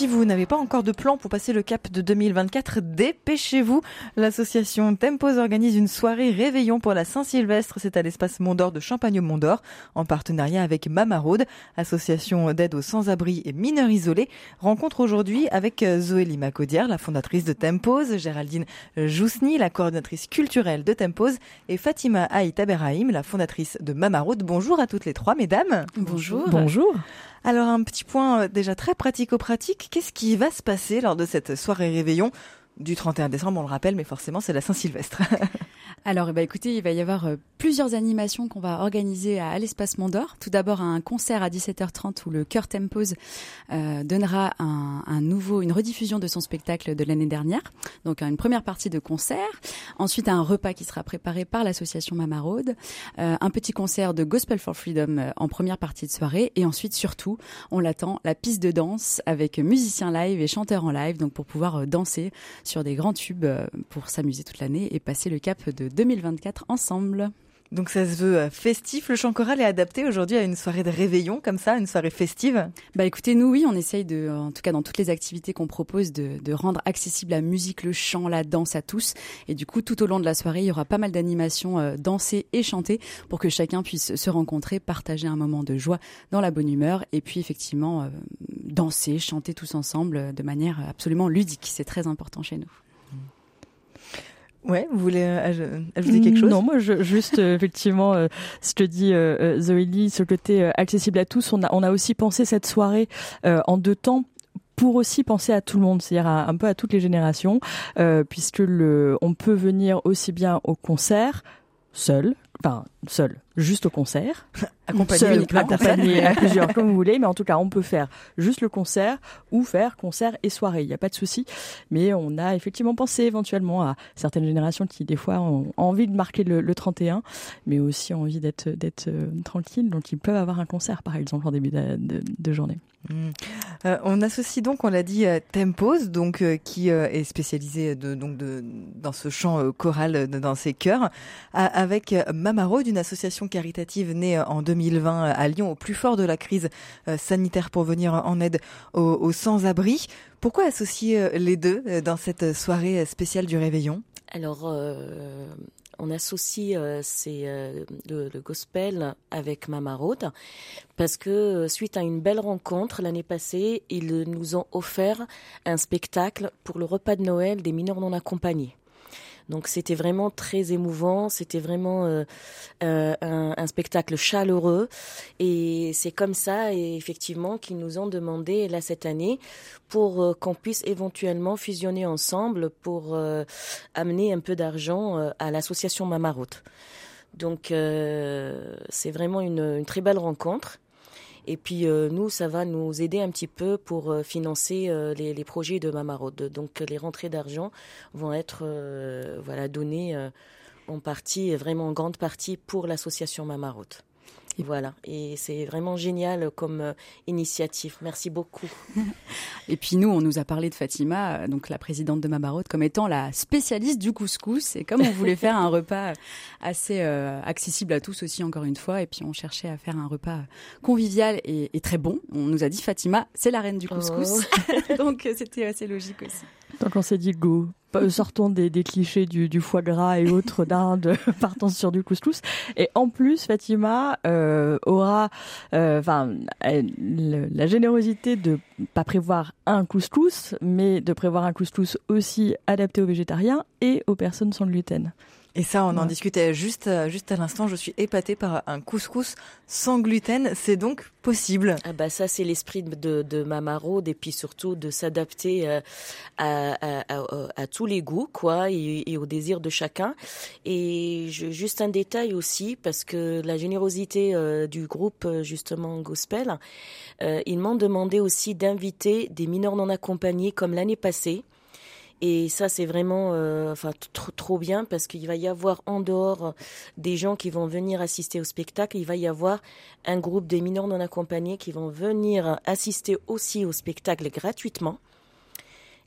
Si vous n'avez pas encore de plan pour passer le cap de 2024, dépêchez-vous. L'association Tempos organise une soirée réveillon pour la Saint-Sylvestre. C'est à l'espace Mont-d'Or de Champagne-Mont-d'Or, en partenariat avec Mamaraude, association d'aide aux sans-abri et mineurs isolés. Rencontre aujourd'hui avec Zoé Lima Caudière, la fondatrice de Tempos, Géraldine Jousny, la coordinatrice culturelle de Tempos, et Fatima Haït Aberahim, la fondatrice de Mamaraude. Bonjour à toutes les trois, mesdames. Bonjour. Bonjour. Alors un petit point euh, déjà très pratico-pratique, qu'est-ce qui va se passer lors de cette soirée réveillon du 31 décembre, on le rappelle, mais forcément c'est la Saint-Sylvestre. Alors, bah, écoutez, il va y avoir euh, plusieurs animations qu'on va organiser à, l'espace Mondor. Tout d'abord, un concert à 17h30 où le Cœur Tempose euh, donnera un, un, nouveau, une rediffusion de son spectacle de l'année dernière. Donc, une première partie de concert. Ensuite, un repas qui sera préparé par l'association Mama Road. Euh, un petit concert de Gospel for Freedom euh, en première partie de soirée. Et ensuite, surtout, on l'attend, la piste de danse avec musiciens live et chanteurs en live. Donc, pour pouvoir danser sur des grands tubes pour s'amuser toute l'année et passer le cap de 2024 ensemble. Donc ça se veut euh, festif. Le chant choral est adapté aujourd'hui à une soirée de réveillon comme ça, une soirée festive. Bah écoutez, nous oui, on essaye de, en tout cas dans toutes les activités qu'on propose, de, de, rendre accessible la musique, le chant, la danse à tous. Et du coup, tout au long de la soirée, il y aura pas mal d'animations euh, dansées et chantées pour que chacun puisse se rencontrer, partager un moment de joie dans la bonne humeur et puis effectivement euh, danser, chanter tous ensemble de manière absolument ludique. C'est très important chez nous. Ouais, vous voulez euh, ajouter quelque chose? Non, moi, juste euh, effectivement, euh, te dis, euh, Zoélie, ce côté accessible à tous. On a, on a aussi pensé cette soirée en deux temps pour aussi penser à tout le monde, c'est-à-dire un peu à toutes les générations, puisque on peut venir aussi bien au concert seul, enfin seul, juste au concert, accompagné à plusieurs comme vous voulez, mais en tout cas on peut faire juste le concert ou faire concert et soirée, il n'y a pas de souci. Mais on a effectivement pensé éventuellement à certaines générations qui des fois ont envie de marquer le, le 31, mais aussi envie d'être d'être euh, tranquille, donc ils peuvent avoir un concert par exemple en début de, de, de journée. Mmh. Euh, on associe donc, on l'a dit, euh, Tempos, donc euh, qui est spécialisé de, donc de, dans ce chant choral dans ses chœurs, avec Mamaro, d'une association caritative née en 2020 à Lyon, au plus fort de la crise sanitaire pour venir en aide aux, sans-abri. Pourquoi associer les deux dans cette soirée spéciale du réveillon? Alors, on associe euh, euh, le, gospel avec Mama Road parce que euh, suite à une belle rencontre l'année passée, ils nous ont offert un spectacle pour le repas de Noël des mineurs non accompagnés. Donc c'était vraiment très émouvant, c'était vraiment euh, euh, un, spectacle chaleureux et c'est comme ça et effectivement qu'ils nous ont demandé là cette année pour euh, qu'on puisse éventuellement fusionner ensemble pour amener un peu d'argent à l'association Mamaroute. Donc c'est vraiment une très belle rencontre. Et puis euh, nous, ça va nous aider un petit peu pour euh, financer euh, les, projets de Mamarode. Donc les rentrées d'argent vont être voilà données en partie, vraiment en grande partie pour l'association Mamarode. Et voilà, et c'est vraiment génial comme euh, initiative. Merci beaucoup. et puis nous, on nous a parlé de Fatima, donc la présidente de Mabarot, comme étant la spécialiste du couscous. Et comme on voulait faire un repas assez euh, accessible à tous aussi, encore une fois, et puis on cherchait à faire un repas convivial et, et très bon, on nous a dit Fatima, c'est la reine du couscous. Oh. donc c'était assez logique aussi. Donc on s'est dit go, sortons des, des clichés du, foie gras et autres d'Inde, partons sur du couscous. Et en plus, Fatima euh, aura, enfin, euh, la générosité de pas prévoir un couscous, mais de prévoir un couscous aussi adapté aux végétariens et aux personnes sans gluten. Et ça, on en discutait juste, euh, juste à l'instant. Je suis épatée par un couscous sans gluten. C'est donc possible. Ah bah ça, c'est l'esprit de, de et puis surtout de s'adapter euh, à, à, à, à, tous les goûts, quoi, et, et au désir de chacun. Et je, juste un détail aussi, parce que la générosité euh, du groupe justement Gospel, euh, ils m'ont demandé aussi d'inviter des mineurs non accompagnés comme l'année passée. Et ça, c'est vraiment, euh, trop, trop bien parce qu'il va y avoir en dehors des gens qui vont venir assister au spectacle, il va y avoir un groupe de mineurs non accompagnés qui vont venir assister aussi au spectacle gratuitement.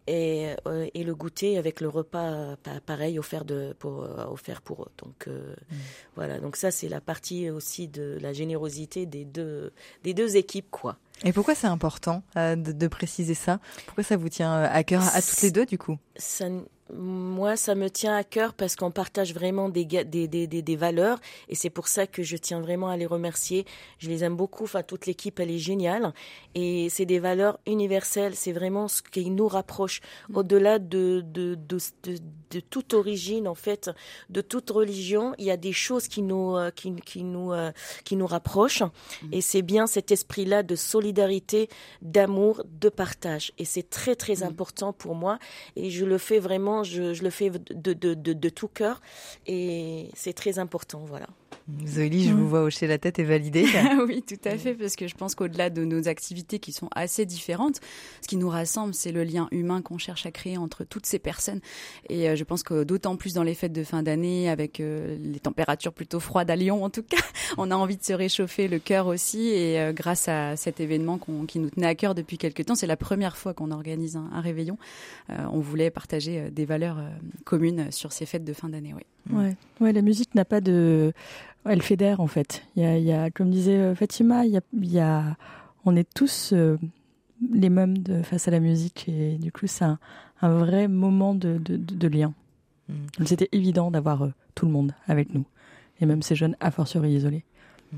Et, euh, et le goûter avec le repas pareil offert de pour offert pour eux. Donc mm. voilà, donc ça c'est la partie aussi de la générosité des deux des deux équipes quoi. Et pourquoi c'est important de, de, préciser ça? Pourquoi ça vous tient à cœur à toutes les deux du coup? Ça, moi, ça me tient à cœur parce qu'on partage vraiment des, des, des, des, valeurs et c'est pour ça que je tiens vraiment à les remercier. Je les aime beaucoup. Enfin, toute l'équipe, elle est géniale et c'est des valeurs universelles. C'est vraiment ce qui nous rapproche mm. au-delà de de, de, de, toute origine, en fait, de toute religion. Il y a des choses qui nous, euh, qui, qui nous, euh, qui nous rapprochent mm. et c'est bien cet esprit-là de solidarité, d'amour, de partage et c'est très, très mm. important pour moi et je le fais vraiment je, le fais de, de, tout cœur et c'est très important, voilà. Zoélie, je vous vois hocher la tête et valider. oui, tout à fait, parce que je pense qu'au-delà de nos activités qui sont assez différentes, ce qui nous rassemble, c'est le lien humain qu'on cherche à créer entre toutes ces personnes. Et euh, je pense que d'autant plus dans les fêtes de fin d'année, avec euh, les températures plutôt froides à Lyon en tout cas, on a envie de se réchauffer le cœur aussi. Et euh, grâce à cet événement qui nous tenait à cœur depuis quelques temps, c'est la première fois qu'on organise un, réveillon. on voulait partager des valeurs communes sur ces fêtes de fin d'année. Oui. Ouais. ouais, la musique n'a pas de elle fédère en fait. Il y a, il y a comme disait euh, Fatima, il y a, il y a on est tous euh, les mêmes de, face à la musique et du coup c'est un, un, vrai moment de, de, de lien. Mm. C'était évident d'avoir euh, tout le monde avec nous et même ces jeunes a fortiori isolés. Mm.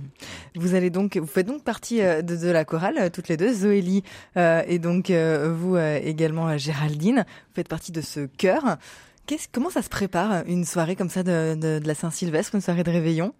Vous allez donc, vous faites donc partie de, de la chorale toutes les deux, Zoélie euh, et donc vous également Géraldine. Vous faites partie de ce chœur. Comment ça se prépare une soirée comme ça de, la Saint-Sylvestre, une soirée de réveillon?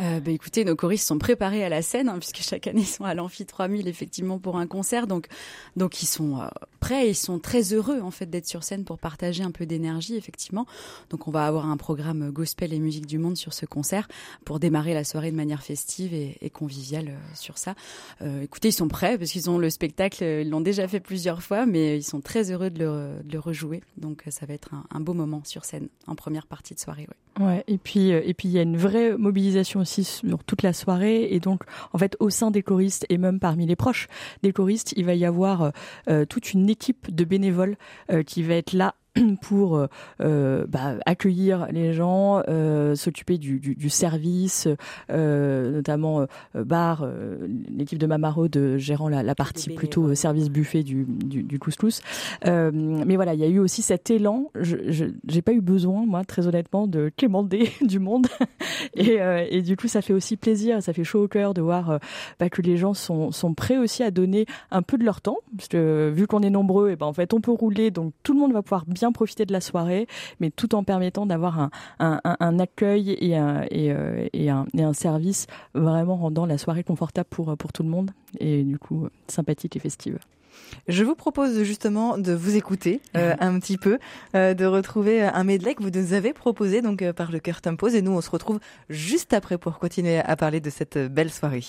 Euh, bah, écoutez, nos choristes sont préparés à la scène, hein, puisque chaque année ils sont à l'Amphi 3000 effectivement pour un concert. Donc, donc ils sont euh, prêts, ils sont très heureux en fait d'être sur scène pour partager un peu d'énergie effectivement. Donc on va avoir un programme gospel et musique du monde sur ce concert pour démarrer la soirée de manière festive et, et conviviale euh, sur ça. Euh, écoutez, ils sont prêts parce qu'ils ont le spectacle, ils l'ont déjà fait plusieurs fois, mais ils sont très heureux de le, rejouer. Donc ça va être un, beau moment sur scène en première partie de soirée. Ouais et puis et puis il y a une vraie mobilisation sur toute la soirée. Et donc en fait au sein des choristes et même parmi les proches des choristes, il va y avoir euh, toute une équipe de bénévoles euh, qui va être là pour euh, euh, bah, accueillir les gens, euh, s'occuper du, du, du, service, euh, notamment bar, l'équipe de Mamarode gérant la, la partie plutôt service buffet du, du, couscous. mais voilà, il y a eu aussi cet élan. Je j'ai pas eu besoin, moi, très honnêtement, de quémander du monde. et, et, du coup, ça fait aussi plaisir, ça fait chaud au cœur de voir bah, que les gens sont, sont prêts aussi à donner un peu de leur temps, parce que vu qu'on est nombreux, et ben en fait, on peut rouler, donc tout le monde va pouvoir bien profiter de la soirée, mais tout en permettant d'avoir un, un, un, accueil et un, et, euh, et, un, et un service vraiment rendant la soirée confortable pour, pour tout le monde et du coup sympathique et festive. Je vous propose justement de vous écouter euh, un petit peu, euh, de retrouver un medley que vous nous avez proposé donc euh, par le cœur Tempose et nous on se retrouve juste après pour continuer à parler de cette belle soirée.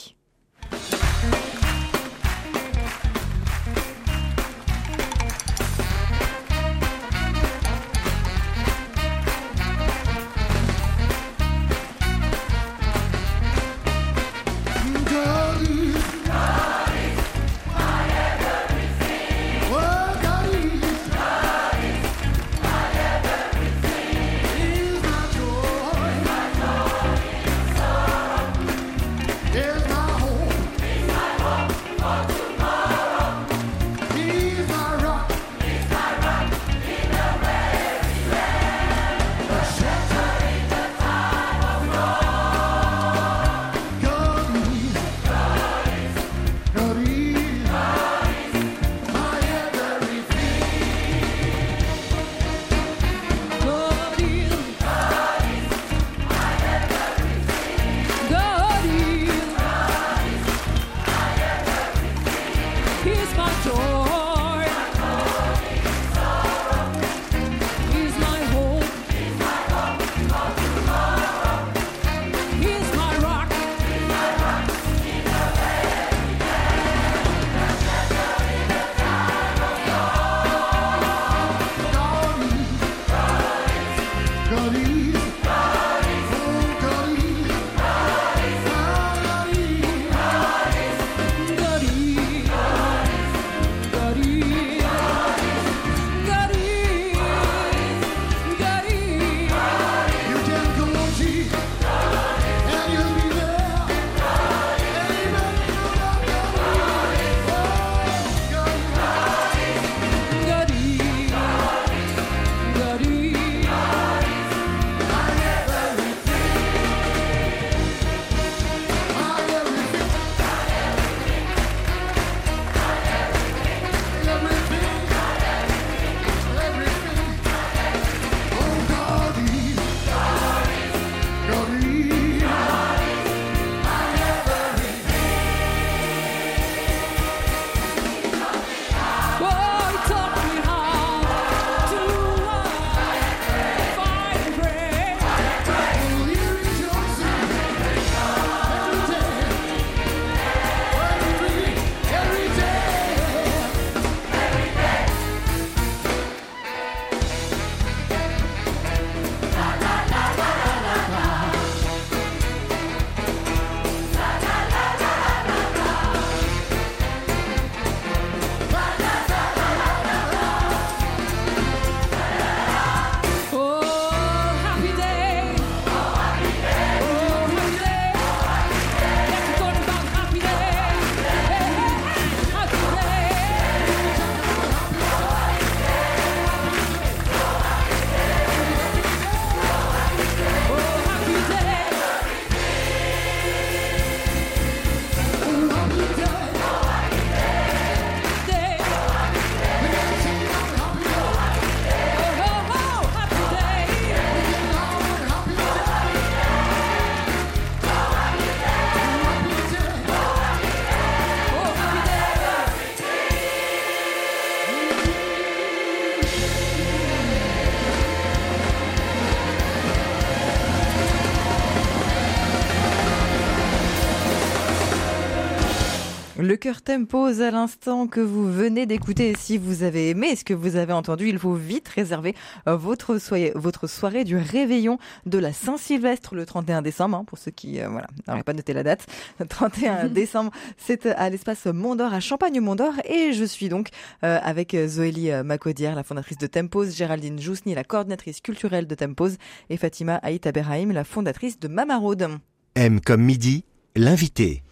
Le cœur tempose à l'instant que vous venez d'écouter. Si vous avez aimé ce que vous avez entendu, il faut vite réserver euh, votre, soirée, votre soirée du réveillon de la Saint-Sylvestre le 31 décembre. Hein, pour ceux qui euh, voilà n'auraient pas noté la date, 31 décembre, c'est à l'espace Mondor à Champagne-Mondor. Et je suis donc euh, avec Zoélie Macaudière, la fondatrice de Tempose, Géraldine Jousny, la coordinatrice culturelle de Tempose, et Fatima Aït Aberraïm, la fondatrice de Mamarode. M comme midi, l'invité.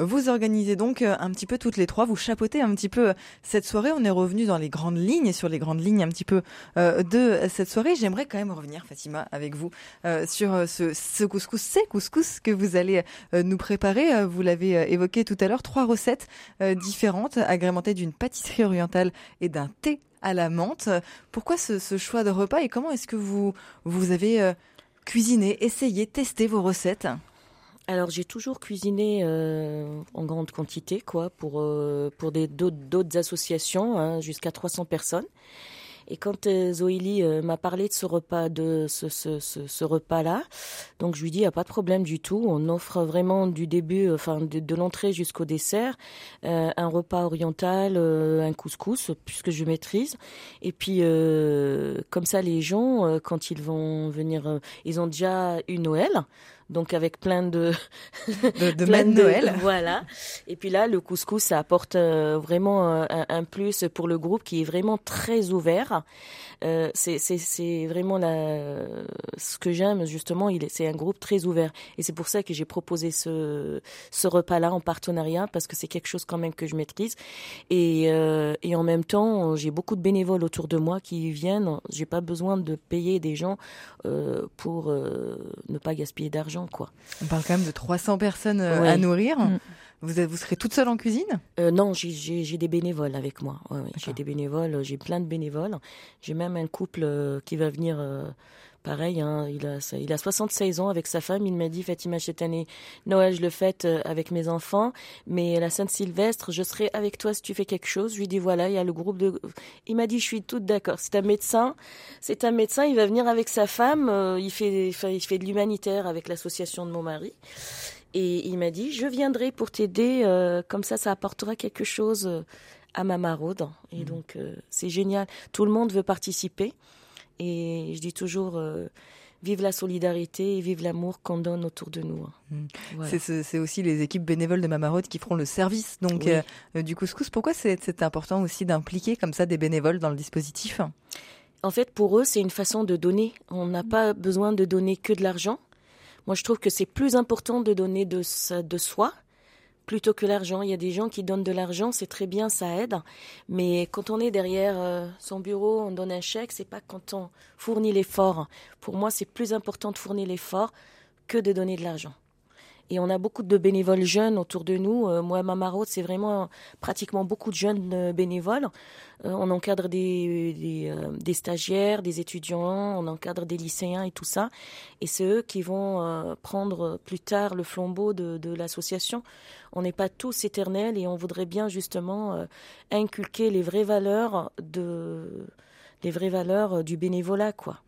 Vous organisez donc euh, un petit peu toutes les trois, vous chapeautez un petit peu euh, cette soirée. On est revenu dans les grandes lignes sur les grandes lignes un petit peu euh, de cette soirée. J'aimerais quand même revenir, Fatima, avec vous sur ce, ce couscous, ces couscous que vous allez nous préparer. Vous l'avez évoqué tout à l'heure, trois recettes différentes, agrémentées d'une pâtisserie orientale et d'un thé à la menthe. Pourquoi ce, ce choix de repas et comment est-ce que vous, vous avez cuisiné, essayé, testé vos recettes? Alors j'ai toujours cuisiné euh, en grande quantité, quoi, pour euh, pour des d'autres associations, hein, jusqu'à 300 personnes. Et quand euh, Zoélie euh, m'a parlé de ce repas, de ce, ce, ce, ce repas-là, donc je lui dis, il n'y a pas de problème du tout. On offre vraiment du début, enfin de, l'entrée jusqu'au dessert, un repas oriental, un couscous, puisque je maîtrise. Et puis, comme ça, les gens, quand ils vont venir, ils ont déjà eu Noël donc avec plein de de, de plein de Noël. Voilà. Et puis là, le couscous, ça apporte vraiment un, un, plus pour le groupe qui est vraiment très ouvert. Euh, c'est vraiment la, ce que j'aime justement. Il c'est un groupe très ouvert et c'est pour ça que j'ai proposé ce, ce repas-là en partenariat parce que c'est quelque chose quand même que je maîtrise et, euh, et en même temps j'ai beaucoup de bénévoles autour de moi qui viennent. J'ai pas besoin de payer des gens euh, pour euh, ne pas gaspiller d'argent quoi. On parle quand même de 300 personnes euh, à nourrir. Mm. Vous, vous serez toute seule en cuisine? Euh, Non, j'ai des bénévoles avec moi. Ouais, ouais. J'ai des bénévoles, j'ai plein de bénévoles. J'ai même un couple euh, qui va venir, euh, pareil, hein, il, a, il a 76 ans avec sa femme. Il m'a dit, Fatima, cette année, Noël, je le fête euh, avec mes enfants, mais la Sainte-Sylvestre, je serai avec toi si tu fais quelque chose. Je lui dis, voilà, il y a le groupe de... Il m'a dit, je suis toute d'accord. C'est un médecin, c'est un médecin, il va venir avec sa femme, euh, il, fait, il fait de l'humanitaire avec l'association de mon mari. Et il m'a dit, je viendrai pour t'aider, euh, comme ça, ça apportera quelque chose à ma maraude. Et mmh. donc, euh, c'est génial. Tout le monde veut participer. Et je dis toujours, euh, vive la solidarité et vive l'amour qu'on donne autour de nous. Mmh. Voilà. C'est aussi les équipes bénévoles de Mamarode qui feront le service donc oui. euh, du couscous. Pourquoi c'est important aussi d'impliquer comme ça des bénévoles dans le dispositif? En fait, pour eux, c'est une façon de donner. On n'a pas besoin de donner que de l'argent. Moi, je trouve que c'est plus important de donner de, de soi plutôt que l'argent. Il y a des gens qui donnent de l'argent, c'est très bien, ça aide. Mais quand on est derrière euh, son bureau, on donne un chèque, c'est pas quand on fournit l'effort. Pour moi, c'est plus important de fournir l'effort que de donner de l'argent. Et on a beaucoup de bénévoles jeunes autour de nous. Euh, moi, ma maraude, c'est vraiment pratiquement beaucoup de jeunes euh, bénévoles. Euh, on encadre des, euh, des, stagiaires, des étudiants, on encadre des lycéens et tout ça. Et c'est eux qui vont prendre plus tard le flambeau de, l'association. On n'est pas tous éternels et on voudrait bien justement inculquer les vraies valeurs de les vraies valeurs euh, du bénévolat, quoi.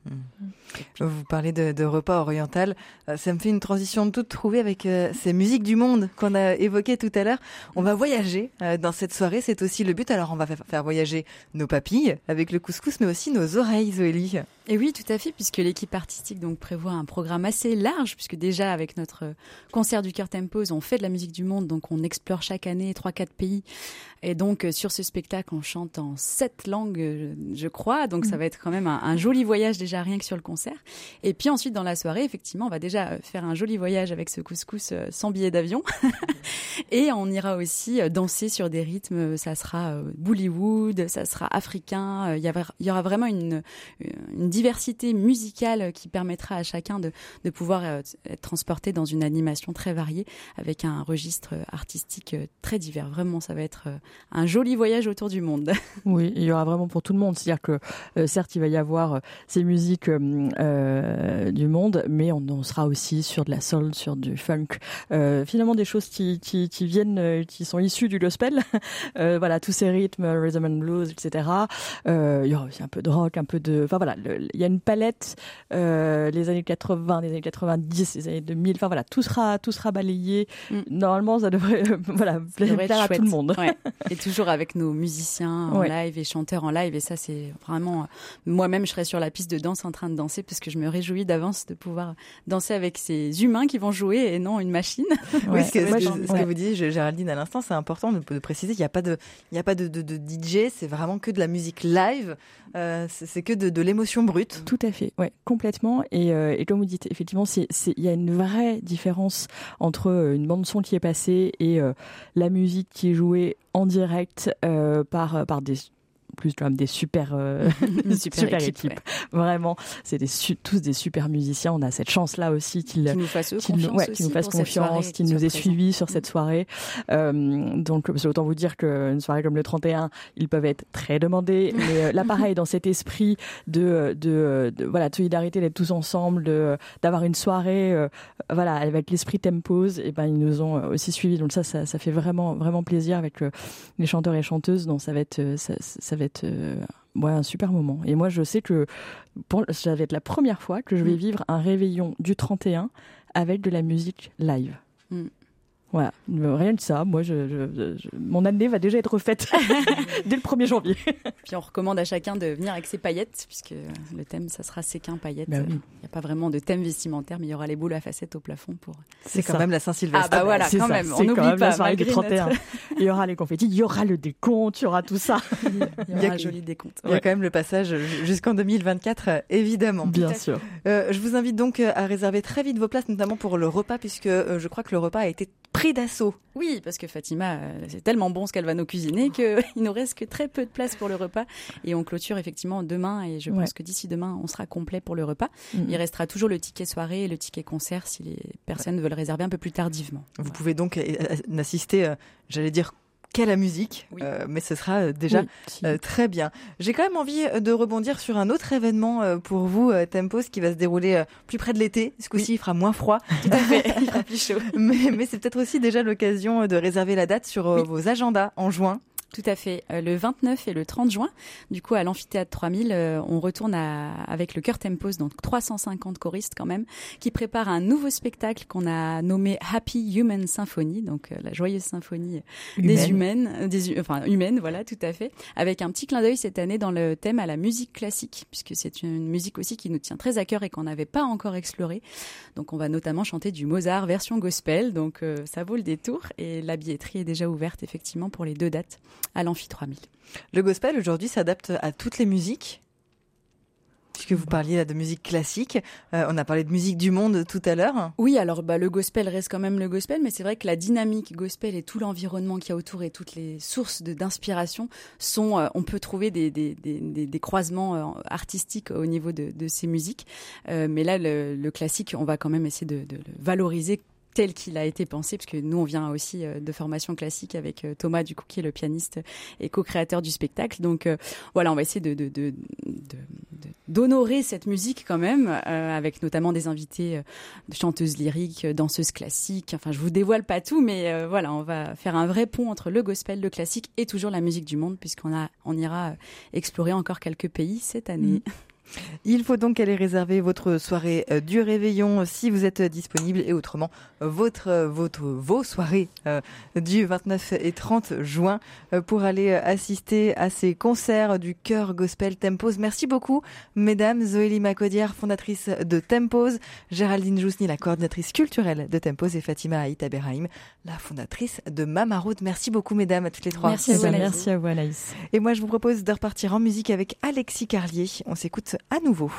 Puis... Vous parlez de, de, repas oriental, euh, ça me fait une transition toute trouvée avec euh, ces musiques du monde qu'on a évoquées tout à l'heure. On va voyager euh, dans cette soirée, c'est aussi le but. Alors on va faire voyager nos papilles avec le couscous, mais aussi nos oreilles, Zoélie. Et oui, tout à fait, puisque l'équipe artistique donc prévoit un programme assez large, puisque déjà avec notre concert du cœur Tempos, on fait de la musique du monde, donc on explore chaque année trois quatre pays. Et donc sur ce spectacle, on chante en sept langues, je crois. Donc ça va être quand même un, un, joli voyage déjà rien que sur le concert. Et puis ensuite dans la soirée, effectivement, on va déjà faire un joli voyage avec ce couscous sans billet d'avion. et on ira aussi danser sur des rythmes. Ça sera Bollywood, ça sera africain. Il y, avait, il y aura vraiment une, une diversité musicale qui permettra à chacun de, de pouvoir être transporté dans une animation très variée avec un registre artistique très divers. Vraiment, ça va être un joli voyage autour du monde. Oui, il y aura vraiment pour tout le monde. C'est-à-dire que euh, certes, il va y avoir euh, ces musiques euh, du monde, mais on, sera aussi sur de la soul, sur du funk, finalement des choses qui, qui, qui, viennent, qui sont issues du gospel. voilà, tous ces rythmes, rhythm and blues, etc. il y aura aussi un peu de rock, un peu de, enfin voilà, il y a une palette, les années 80, les années 90, les années 2000, enfin voilà, tout sera, tout sera balayé. Mm. Normalement, ça devrait, voilà, plaire, à tout le monde. Ouais. Et toujours avec nos musiciens en live et chanteurs en live. Et ça, c'est vraiment. Moi-même, je serais sur la piste de danse en train de danser parce que je me réjouis d'avance de pouvoir danser avec ces humains qui vont jouer et non une machine. Oui, ce que, ce que vous dites, Géraldine, à l'instant, c'est important de, préciser qu'il n'y a pas de, il y a pas de, de, de DJ. C'est vraiment que de la musique live. Euh, c'est que de, de l'émotion Tout à fait, ouais, complètement. Et, euh, et comme vous dites, effectivement, il y a une vraie différence entre euh, une bande son qui est passée et la musique qui est jouée en direct par par des plus comme des super, euh, super, équipes. Vraiment, c'est des tous des super musiciens. On a cette chance là aussi qu'ils nous fassent confiance, nous fasse confiance, qu'ils nous aient suivis sur cette mm. soirée. Euh, donc, autant vous dire qu'une soirée comme le 31, ils peuvent être très demandés. Mais euh, là, pareil, dans cet esprit de, de, de voilà, de solidarité, d'être tous ensemble, d'avoir une soirée, euh, voilà, avec l'esprit Tempose, et ben ils nous ont aussi suivis. Donc ça, ça, ça fait vraiment vraiment plaisir avec les chanteurs et chanteuses. Donc ça va être ça, ça va être euh, un super moment. Et moi, je sais que pour, ça va être la première fois que je vais mm. vivre un réveillon du 31 avec de la musique live. Mm. Voilà, rien de ça. Moi, je, mon année va déjà être faite dès le 1er janvier. Puis on recommande à chacun de venir avec ses paillettes, puisque le thème, ça sera séquin paillettes. Bah il n'y a pas vraiment de thème vestimentaire, mais il y aura les boules à facettes au plafond pour. C'est quand même la Saint-Sylvestre. Ah bah voilà, quand même. On n'oublie pas. La 31. il y aura les confettis, il y aura le décompte, il y aura tout ça. il y aura un joli décompte. Il y a quand même le passage jusqu'en 2024, évidemment. Bien sûr. Euh, je vous invite donc à réserver très vite vos places, notamment pour le repas, puisque euh, je crois que le repas a été pris d'assaut. Oui, parce que Fatima, euh, c'est tellement bon ce qu'elle va nous cuisiner qu'il nous reste que très peu de place pour le repas. Et on clôture effectivement demain. Et je pense que d'ici demain, on sera complet pour le repas. Mm-hmm. Il restera toujours le ticket soirée et le ticket concert si les personnes veulent réserver un peu plus tardivement. Vous pouvez donc assister, j'allais dire qu'à la musique, euh, mais ce sera euh, déjà euh, très bien. J'ai quand même envie de rebondir sur un autre événement pour vous, Tempos, qui va se dérouler plus près de l'été. Ce coup-ci, il fera moins froid. Tout à fait, il fera plus chaud. Mais, mais c'est peut-être aussi déjà l'occasion de réserver la date sur vos agendas en juin. Tout à fait. Euh, le 29 et le 30 juin, du coup, à l'amphithéâtre 3000, euh, on retourne à, avec le Cœur Tempos, donc 350 choristes quand même, qui préparent un nouveau spectacle qu'on a nommé Happy Human Symphony, donc euh, la joyeuse symphonie des humaines, des, enfin humaines, voilà, tout à fait, avec un petit clin d'œil cette année dans le thème à la musique classique, puisque c'est une musique aussi qui nous tient très à cœur et qu'on n'avait pas encore exploré. Donc on va notamment chanter du Mozart version gospel, donc ça vaut le détour et la billetterie est déjà ouverte effectivement pour les deux dates à l'Amphi 3000. Le gospel aujourd'hui s'adapte à toutes les musiques puisque vous parliez là de musique classique. Euh, on a parlé de musique du monde tout à l'heure. Oui, alors bah, le gospel reste quand même le gospel, mais c'est vrai que la dynamique gospel et tout l'environnement qu'il y a autour et toutes les sources d'inspiration sont, euh, on peut trouver des, des, des, des croisements euh, artistiques au niveau de, de ces musiques. mais là, le, le, classique, on va quand même essayer de, de le valoriser tel qu'il a été pensé, parce que nous, on vient aussi euh, de formation classique avec euh, Thomas, du coup, qui est le pianiste et co-créateur du spectacle. Donc euh, voilà, on va essayer de, d'honorer cette musique quand même, avec notamment des invités de chanteuses lyriques, danseuses classiques. Enfin, je vous dévoile pas tout, mais voilà, on va faire un vrai pont entre le gospel, le classique et toujours la musique du monde, puisqu'on a, on ira explorer encore quelques pays cette année. Mm. Il faut donc aller réserver votre soirée euh, du réveillon si vous êtes disponible et autrement votre, euh, votre vos soirées euh, du 29 et 30 juin pour aller assister à ces concerts du chœur gospel Tempos. Merci beaucoup, mesdames. Zoélie Macodière, fondatrice de Tempos, Géraldine Jousny, la coordinatrice culturelle de Tempos et Fatima Haït Aberaïm, la fondatrice de Mamaroud. Merci beaucoup, mesdames, à toutes les trois. Merci à vous, Merci à vous, Anaïs. Et moi, je vous propose de repartir en musique avec Alexis Carlier. On s'écoute à nouveau.